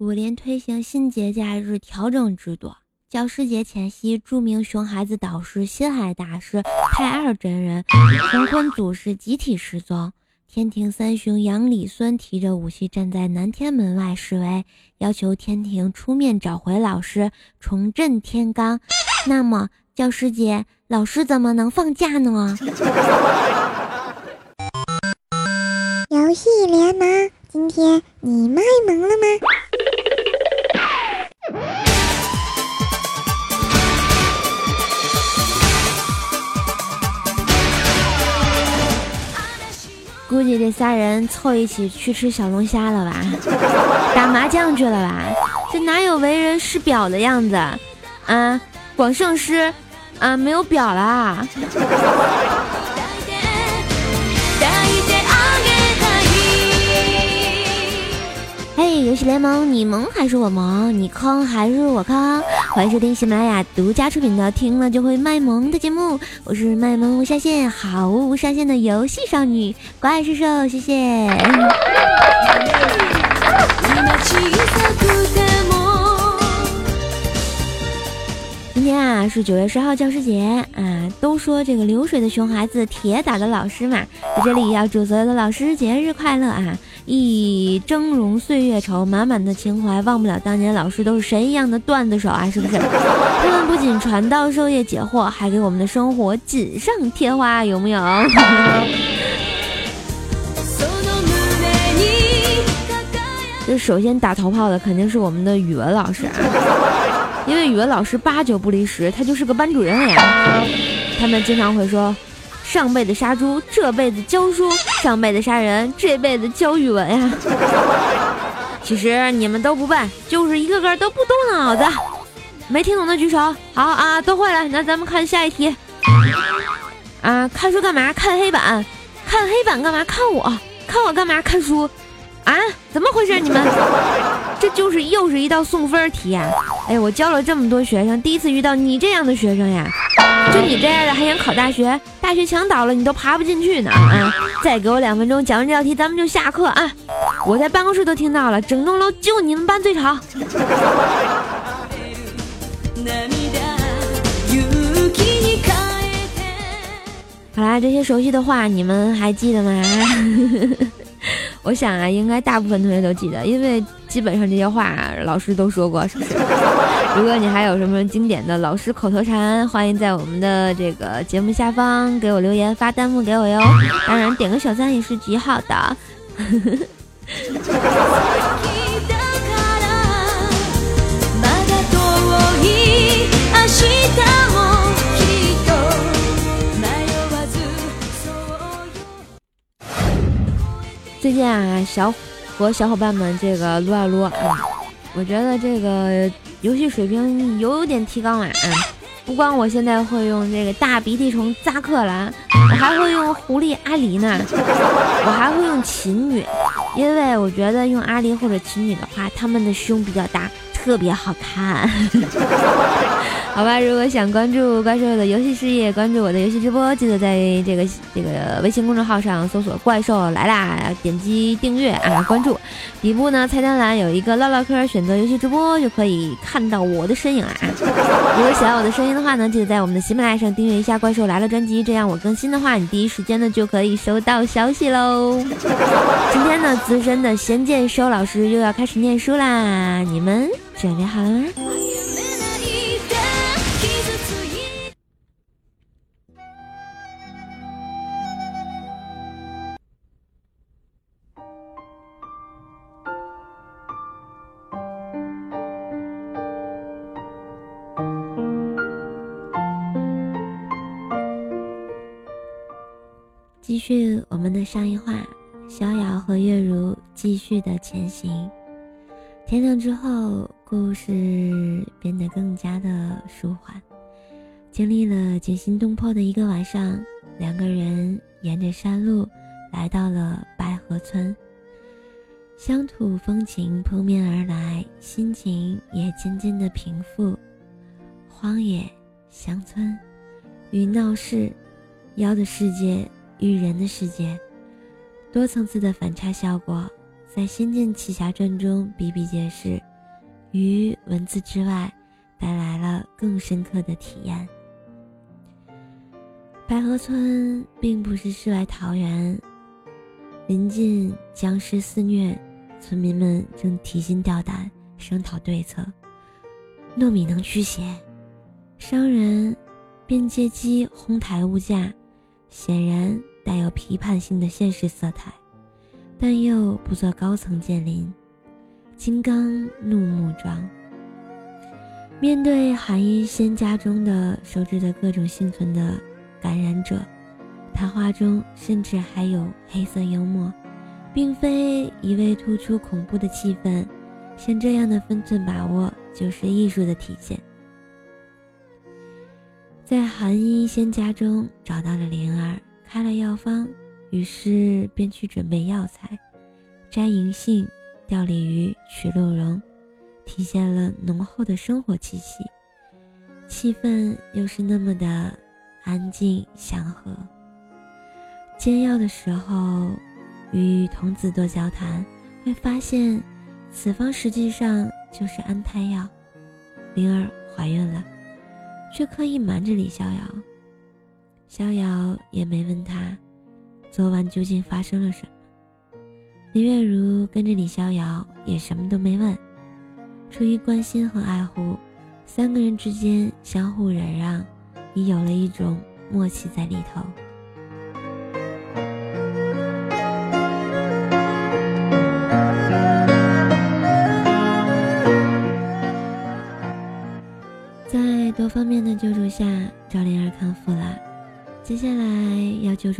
武林推行新节假日调整制度，教师节前夕，著名熊孩子导师心海大师太二真人、乾坤祖师集体失踪。天庭三雄杨李孙提着武器站在南天门外示威，要求天庭出面找回老师，重振天罡。那么，教师节老师怎么能放假呢？游戏联盟，今天你卖萌了吗？估计这仨人凑一起去吃小龙虾了吧，打麻将去了吧？这哪有为人师表的样子？啊，广胜师，啊，没有表啦。嘿，游戏联盟，你萌还是我萌？你坑还是我坑？欢迎收听喜马拉雅独家出品的《听了就会卖萌》的节目，我是卖萌无下限、毫无上限的游戏少女怪兽兽，谢谢。今天啊是九月十号教师节啊，都说这个流水的熊孩子，铁打的老师嘛，在这里要祝所有的老师节日快乐啊！忆峥嵘岁月稠，满满的情怀，忘不了当年老师都是神一样的段子手啊，是不是？他们不仅传道授业解惑，还给我们的生活锦上添花，有没有？这首先打头炮的肯定是我们的语文老师啊，因为语文老师八九不离十，他就是个班主任呀。他们经常会说。上辈子杀猪，这辈子教书；上辈子杀人，这辈子教语文呀。其实你们都不笨，就是一个个都不动脑子。没听懂的举手。好啊，都会了。那咱们看下一题。啊，看书干嘛？看黑板。看黑板干嘛？看我。看我干嘛？看书。啊，怎么回事？你们？这就是又是一道送分题呀！哎，我教了这么多学生，第一次遇到你这样的学生呀。就你这样的还想考大学？大学墙倒了你都爬不进去呢啊！再给我两分钟，讲完这道题咱们就下课啊！我在办公室都听到了，整栋楼就你们班最吵。好啦，这些熟悉的话你们还记得吗？我想啊，应该大部分同学都记得，因为基本上这些话老师都说过，是不是？如果你还有什么经典的老师口头禅，欢迎在我们的这个节目下方给我留言发弹幕给我哟。当然，点个小赞也是极好的。最近啊，小和小伙伴们这个撸啊撸啊，我觉得这个游戏水平有点提高了。嗯，不光我现在会用这个大鼻涕虫扎克兰，我还会用狐狸阿狸呢，我还会用琴女，因为我觉得用阿狸或者琴女的话，他们的胸比较大，特别好看。好吧，如果想关注怪兽的游戏事业，关注我的游戏直播，记得在这个这个微信公众号上搜索“怪兽来啦”，点击订阅啊，关注。底部呢菜单栏有一个唠唠嗑，选择游戏直播就可以看到我的身影啦。如果喜欢我的声音的话呢，记得在我们的喜马拉雅上订阅一下《怪兽来了》专辑，这样我更新的话，你第一时间呢就可以收到消息喽。今天呢，资深的仙剑收老师又要开始念书啦，你们准备好了吗？继续我们的上一话，逍遥和月如继续的前行。天亮之后，故事变得更加的舒缓。经历了惊心动魄的一个晚上，两个人沿着山路来到了白河村。乡土风情扑面而来，心情也渐渐的平复。荒野、乡村与闹市，妖的世界。与人的世界，多层次的反差效果，在《仙剑奇侠传》中比比皆是。于文字之外，带来了更深刻的体验。白河村并不是世外桃源，临近僵尸肆虐，村民们正提心吊胆商讨对策。糯米能驱邪，商人便借机哄抬物价，显然带有批判性的现实色彩，但又不做高层建林。金刚怒目状。面对韩一仙家中的收治的各种幸存的感染者，谈话中甚至还有黑色幽默，并非一味突出恐怖的气氛。像这样的分寸把握，就是艺术的体现。在韩一仙家中找到了灵儿，开了药方，于是便去准备药材，摘银杏。钓鲤鱼、取鹿茸，体现了浓厚的生活气息，气氛又是那么的安静祥和。煎药的时候，与童子多交谈，会发现此方实际上就是安胎药。灵儿怀孕了，却刻意瞒着李逍遥。逍遥也没问他，昨晚究竟发生了什么。林月如跟着李逍遥，也什么都没问。出于关心和爱护，三个人之间相互忍让，已有了一种默契在里头。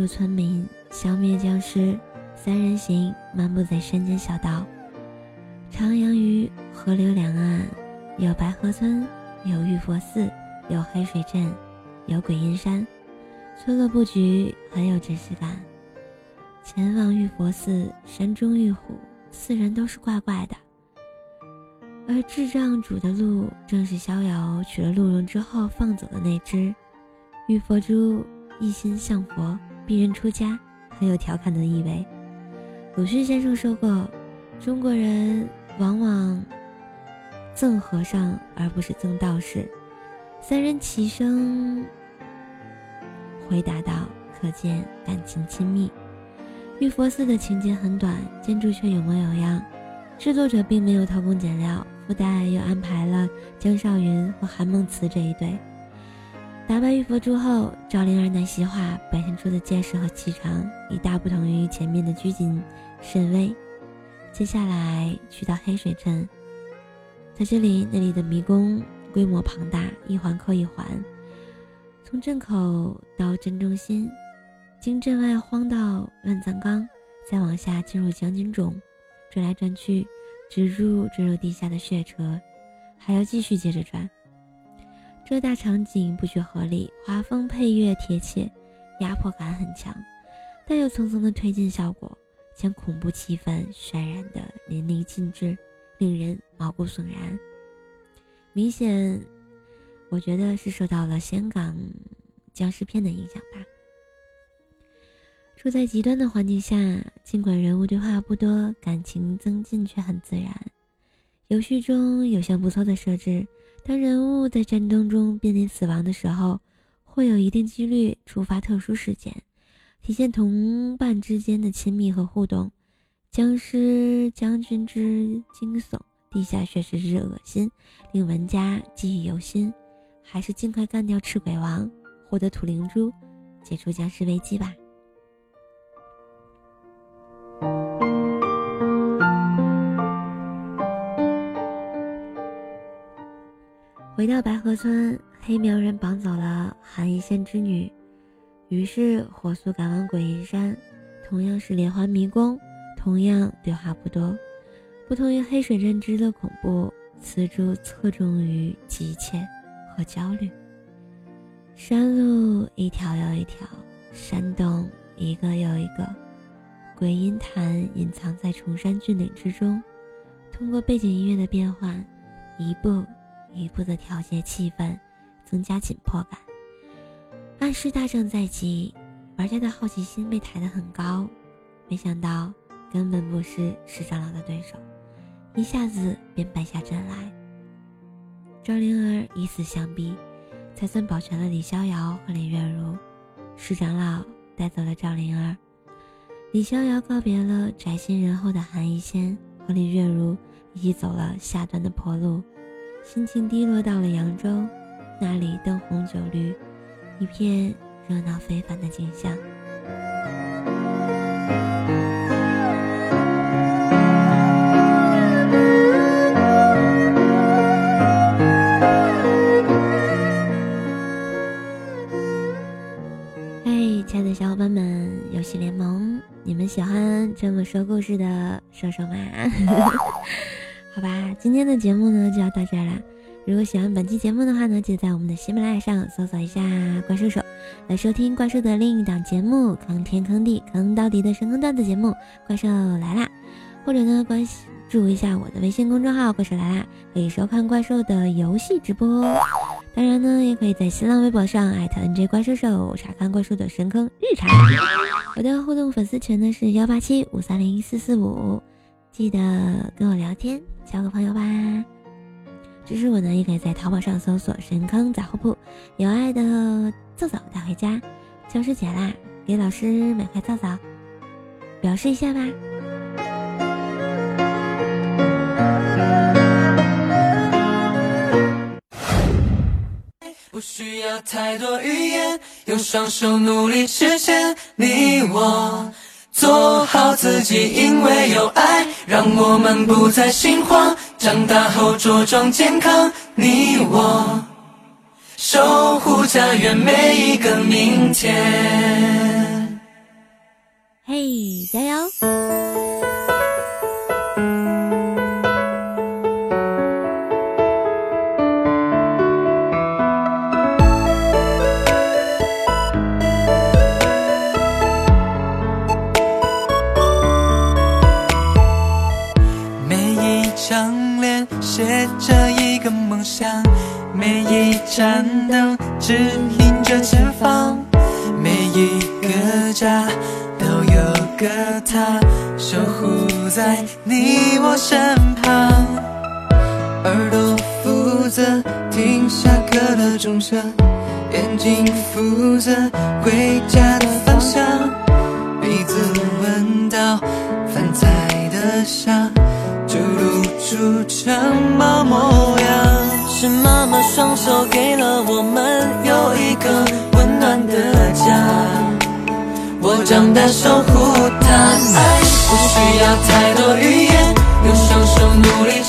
住村民，消灭僵尸。三人行漫步在山间小道，徜徉于河流两岸，有白河村，有玉佛寺，有黑水镇，有鬼阴山，村落布局很有真实感。前往玉佛寺，山中遇虎，四人都是怪怪的。而智障主的鹿，正是逍遥取了鹿茸之后放走的那只。玉佛珠一心向佛，逼人出家，很有调侃的意味。鲁迅先生说过：“中国人往往憎和尚而不是憎道士。”三人齐声回答道：“可见感情亲密。”玉佛寺的情节很短，建筑却有模有样。制作者并没有偷工减料，附带又安排了江少云和韩梦慈这一对。打败玉佛珠后，赵灵儿奶昔化表现出的见识和气场，已大不同于前面的拘谨。甚微。接下来去到黑水镇，在这里，那里的迷宫规模庞大，一环扣一环，从镇口到镇中心，经镇外荒道万藏岗，再往下进入将军冢，转来转去，直入坠入地下的血车，还要继续接着转。这大场景布局合理，画风配乐贴切，压迫感很强，带有层层的推进效果。将恐怖气氛渲染的淋漓尽致，令人毛骨悚然。明显，我觉得是受到了香港僵尸片的影响吧。处在极端的环境下，尽管人物对话不多，感情增进却很自然。游戏中有项不错的设置，当人物在战争中濒临死亡的时候，会有一定几率触发特殊事件。体现同伴之间的亲密和互动，僵尸将军之惊悚，地下血食之恶心，令玩家记忆犹新。还是尽快干掉赤鬼王，获得土灵珠，解除僵尸危机吧。回到白河村，黑苗人绑走了寒衣仙之女。于是火速赶往鬼阴山，同样是连环迷宫，同样对话不多。不同于黑水认知的恐怖，此处侧重于急切和焦虑。山路一条又一条，山洞一个又一个，鬼音潭隐藏在崇山峻岭之中，通过背景音乐的变换，一步一步的调节气氛，增加紧迫感。暗示大战在即，玩家的好奇心被抬得很高，没想到根本不是石长老的对手，一下子便败下阵来。赵灵儿以死相逼，才算保全了李逍遥和林月如。石长老带走了赵灵儿，李逍遥告别了宅心仁厚的韩一仙，和林月如一起走了下段的坡路，心情低落到了扬州，那里灯红酒绿，一片热闹非凡的景象。小伙伴们，游戏联盟，你们喜欢这么说故事的兽兽吗？好吧，今天的节目呢就要到这儿了。如果喜欢本期节目的话呢，记得在我们的喜马拉雅上搜索一下“怪兽手”，来收听怪兽的另一档节目——坑天坑地坑到底的神坑段子节目《怪兽来啦》，或者呢关注一下我的微信公众号“怪兽来啦”，可以收看怪兽的游戏直播。当然呢，也可以在新浪微博上艾特 NJ 怪兽手查看怪兽的神坑日常。我的互动粉丝群呢是幺八七五三零四四五，记得跟我聊天，交个朋友吧。支持我呢，也可以在淘宝上搜索“神坑杂货铺”，有爱的皂皂带回家。教师节啦，给老师买块皂皂，表示一下吧。不需要太多语言，用双手努力实现。你我做好自己，因为有爱，让我们不再心慌。长大后茁壮健康，你我守护家园每一个明天。嘿，加油！每一盏灯指引着前方，每一个家都有个他守护在你我身旁。耳朵负责听下课的钟声，眼睛负责回家的方向，鼻子闻到饭菜的香。就露出城堡模样，是妈妈双手给了我们有一个温暖的家。我长大守护她，爱不需要太多语言，用双手努力